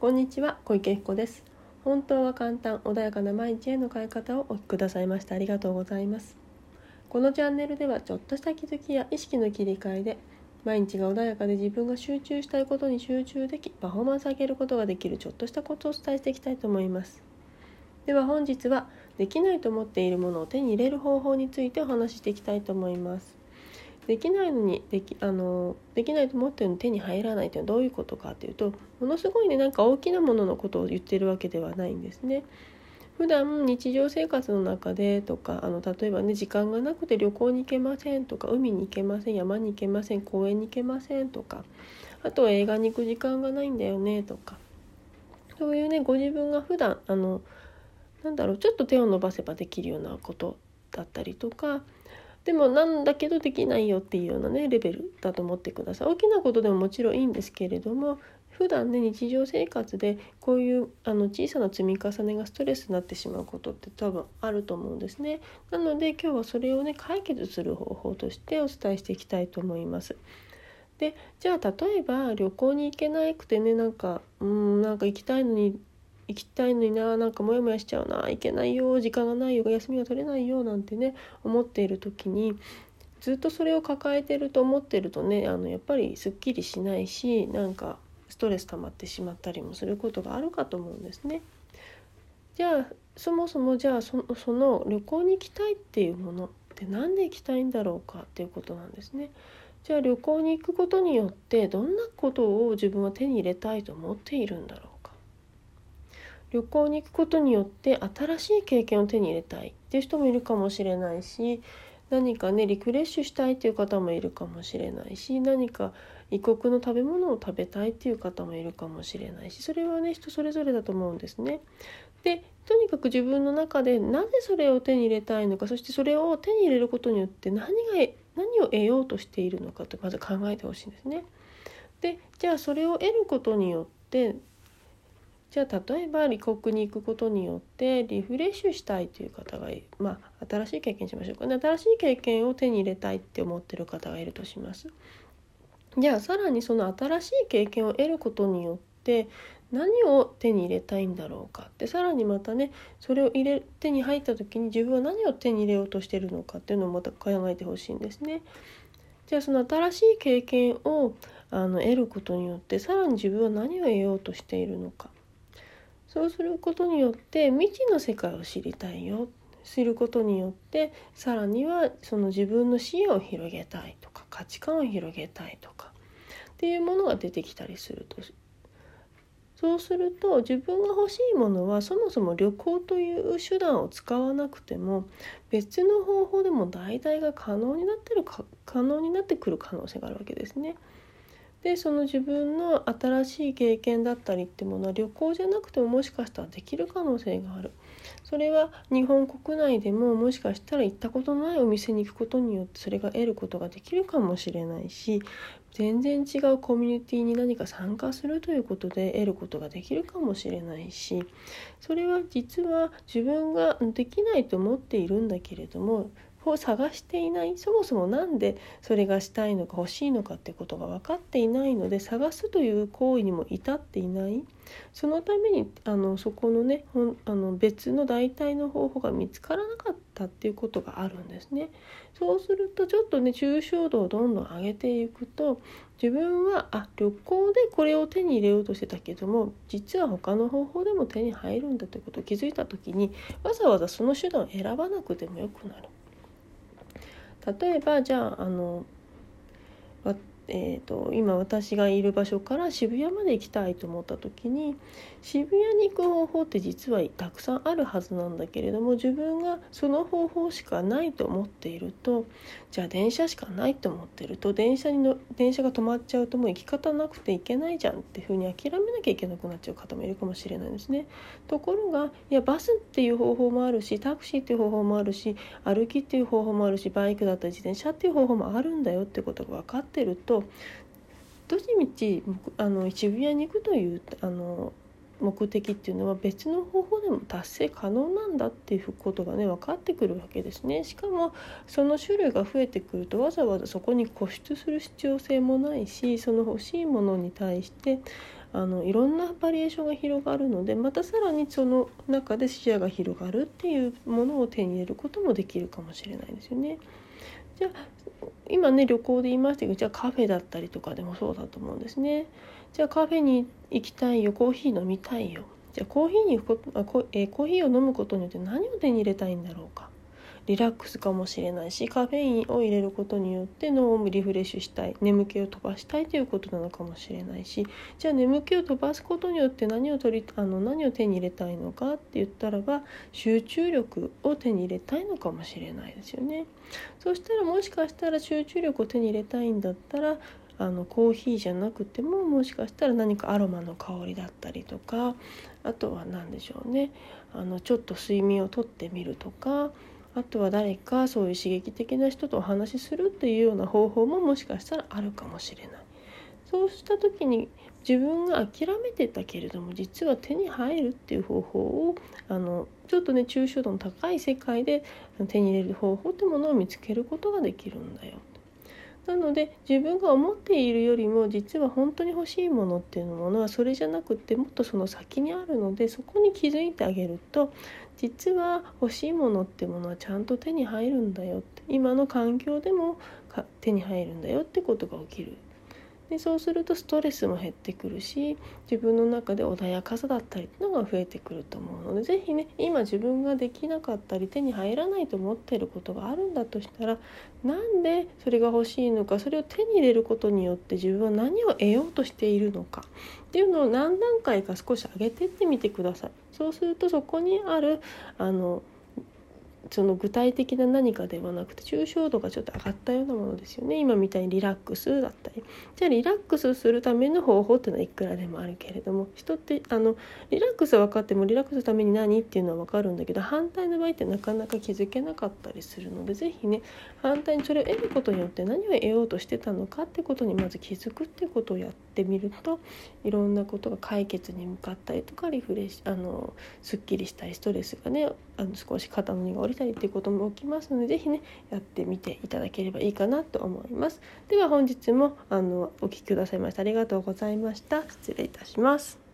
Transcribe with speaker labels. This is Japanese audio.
Speaker 1: こんにちは小池彦です。本当は簡単穏やかな毎日への変え方をお聞きくださいましてありがとうございます。このチャンネルではちょっとした気づきや意識の切り替えで毎日が穏やかで自分が集中したいことに集中できパフォーマンス上げることができるちょっとしたことをお伝えしていきたいと思います。では本日はできないと思っているものを手に入れる方法についてお話ししていきたいと思います。できないのにできあのできないと思ってるのに手に入らないというのはどういうことかというとものすごいねなんか大きなもののことを言ってるわけではないんですね。普段日常生活の中でとかあの例えばね時間がなくて旅行に行けませんとか海に行けません山に行けません公園に行けませんとかあとは映画に行く時間がないんだよねとかそういうねご自分が普段あのなんだろうちょっと手を伸ばせばできるようなことだったりとかでもなんだけどできないよっていうようなねレベルだと思ってください。大きなことでももちろんいいんですけれども普段ね日常生活でこういうあの小さな積み重ねがストレスになってしまうことって多分あると思うんですね。なので今日はそれをね解決する方法としてお伝えしていきたいと思います。でじゃあ例えば旅行に行けなくてねなんかうんなんか行きたいのに行きたいのにななんかモヤモヤしちゃうな行けないよ時間がないよ休みが取れないよなんてね思っている時にずっとそれを抱えてると思ってるとねあのやっぱりすっきりしないしなんかストレス溜まってしまったりもすることがあるかと思うんですね。じゃあそもそもじゃあその旅行に行きたいっていうものって何で行きたいんだろうかっていうことなんですね。じゃあ旅行に行くことによってどんなことを自分は手に入れたいと思っているんだろう旅行に行くことによって新しい経験を手に入れたいっていう人もいるかもしれないし何かねリフレッシュしたいっていう方もいるかもしれないし何か異国の食べ物を食べたいっていう方もいるかもしれないしそれはね人それぞれだと思うんですね。でとにかく自分の中でなぜそれを手に入れたいのかそしてそれを手に入れることによって何が何を得ようとしているのかとまず考えてほしいんですね。でじゃあそれを得ることによってじゃあ例えば離国に行くことによってリフレッシュしたいという方がまあ新しい経験しましょうかね新しい経験を手に入れたいって思ってる方がいるとします。じゃあさらにその新しい経験を得ることによって何を手に入れたいんだろうかってさらにまたねそれを入れ手に入った時に自分は何を手に入れようとしてるのかっていうのをまた考えてほしいんですね。じゃあその新しい経験をあの得ることによってさらに自分は何を得ようとしているのかそうすることによって未知の世界を知りたいよ知ることによってさらにはその自分の視野を広げたいとか価値観を広げたいとかっていうものが出てきたりするとそうすると自分が欲しいものはそもそも旅行という手段を使わなくても別の方法でも代替が可能になってるか可能になってくる可能性があるわけですね。でその自分の新しい経験だったりってものは旅行じゃなくてももしかしたらできる可能性がある。それは日本国内でももしかしたら行ったことのないお店に行くことによってそれが得ることができるかもしれないし全然違うコミュニティに何か参加するということで得ることができるかもしれないしそれは実は自分ができないと思っているんだけれどもを探していないそもそも何でそれがしたいのか欲しいのかってことが分かっていないので探すという行為にも至っていないそのためにあのそこのねあの別の代替の方法が見つからなかったっていうことがあるんですね。そうするとちょっとね抽象度をどんどん上げていくと自分はあ旅行でこれを手に入れようとしてたけども実は他の方法でも手に入るんだということを気づいた時にわざわざその手段を選ばなくてもよくなる。例えばじゃああのえーと、今私がいる場所から渋谷まで行きたいと思った時に渋谷に行く方法って実はたくさんあるはずなんだけれども自分がその方法しかないと思っているとじゃあ電車しかないと思ってると電車にの電車が止まっちゃうともう行き方なくて行けないじゃんっていうふうに諦めなきゃいけなくなっちゃう方もいるかもしれないですね。ところがいやバスっていう方法もあるしタクシーっていう方法もあるし歩きっていう方法もあるしバイクだったり自転車っていう方法もあるんだよってことが分かってるとどっちみちあの渋谷に行くというあの目的っていうのは別の方法でも達成可能なんだっていうことがね分かってくるわけですね。しかもその種類が増えてくるとわざわざそこに固執する必要性もないしその欲しいものに対してあのいろんなバリエーションが広がるのでまたさらにその中で視野が広がるっていうものを手に入れることもできるかもしれないですよね。じゃあ今ね旅行で言いましたけどじゃあカフェだったりとかでもそうだと思うんですね。じゃあカフェに行きたいよコーヒー飲みたいよじゃあコーヒーにあコ,、え、コーヒーを飲むことによって何を手に入れたいんだろうかリラックスかもしれないしカフェインを入れることによって脳をリフレッシュしたい眠気を飛ばしたいということなのかもしれないしじゃあ眠気を飛ばすことによって何を取りあの何を手に入れたいのかって言ったらば集中力を手に入れたいのかもしれないですよね。そしたらもしかしたら集中力を手に入れたいんだったらあのコーヒーじゃなくてももしかしたら何かアロマの香りだったりとかあとは何でしょうねあのちょっと睡眠をとってみるとかあとは誰かそういう刺激的な人とお話しするっていうような方法ももしかしたらあるかもしれない。そうした時に自分が諦めてたけれども実は手に入るっていう方法をあのちょっとね抽象度の高い世界で手に入れる方法ってものを見つけることができるんだよ。なので自分が思っているよりも実は本当に欲しいものっていうものはそれじゃなくってもっとその先にあるのでそこに気づいてあげると実は欲しいものってものはちゃんと手に入るんだよって今の環境でも手に入るんだよってことが起きる。でそうするとストレスも減ってくるし自分の中で穏やかさだったりっていうのが増えてくると思うので是非ね今自分ができなかったり手に入らないと思ってることがあるんだとしたらなんでそれが欲しいのかそれを手に入れることによって自分は何を得ようとしているのかっていうのを何段階か少し上げてってみてください。そうするとそこにあるあのその具体的な何かではなくて抽象度がちょっと上がったようなものですよね。今みたいにリラックスだったり。じゃあリラックスするための方法っていうのはいくらでもあるけれども。人ってあのリラックスは分かってもリラックスするために何っていうのは分かるんだけど反対の場合ってなかなか気づけなかったりするので是非ね反対にそれを得ることによって何を得ようとしてたのかってことにまず気づくってことをやってみるといろんなことが解決に向かったりとかリフレッシュあのすっきりしたりストレスがねあの少し肩の荷が下りたりっていうことも起きますので是非ねやってみていただければいいかなと思います。では本日もあのお聴きくださいましてありがとうございました。失礼いたします。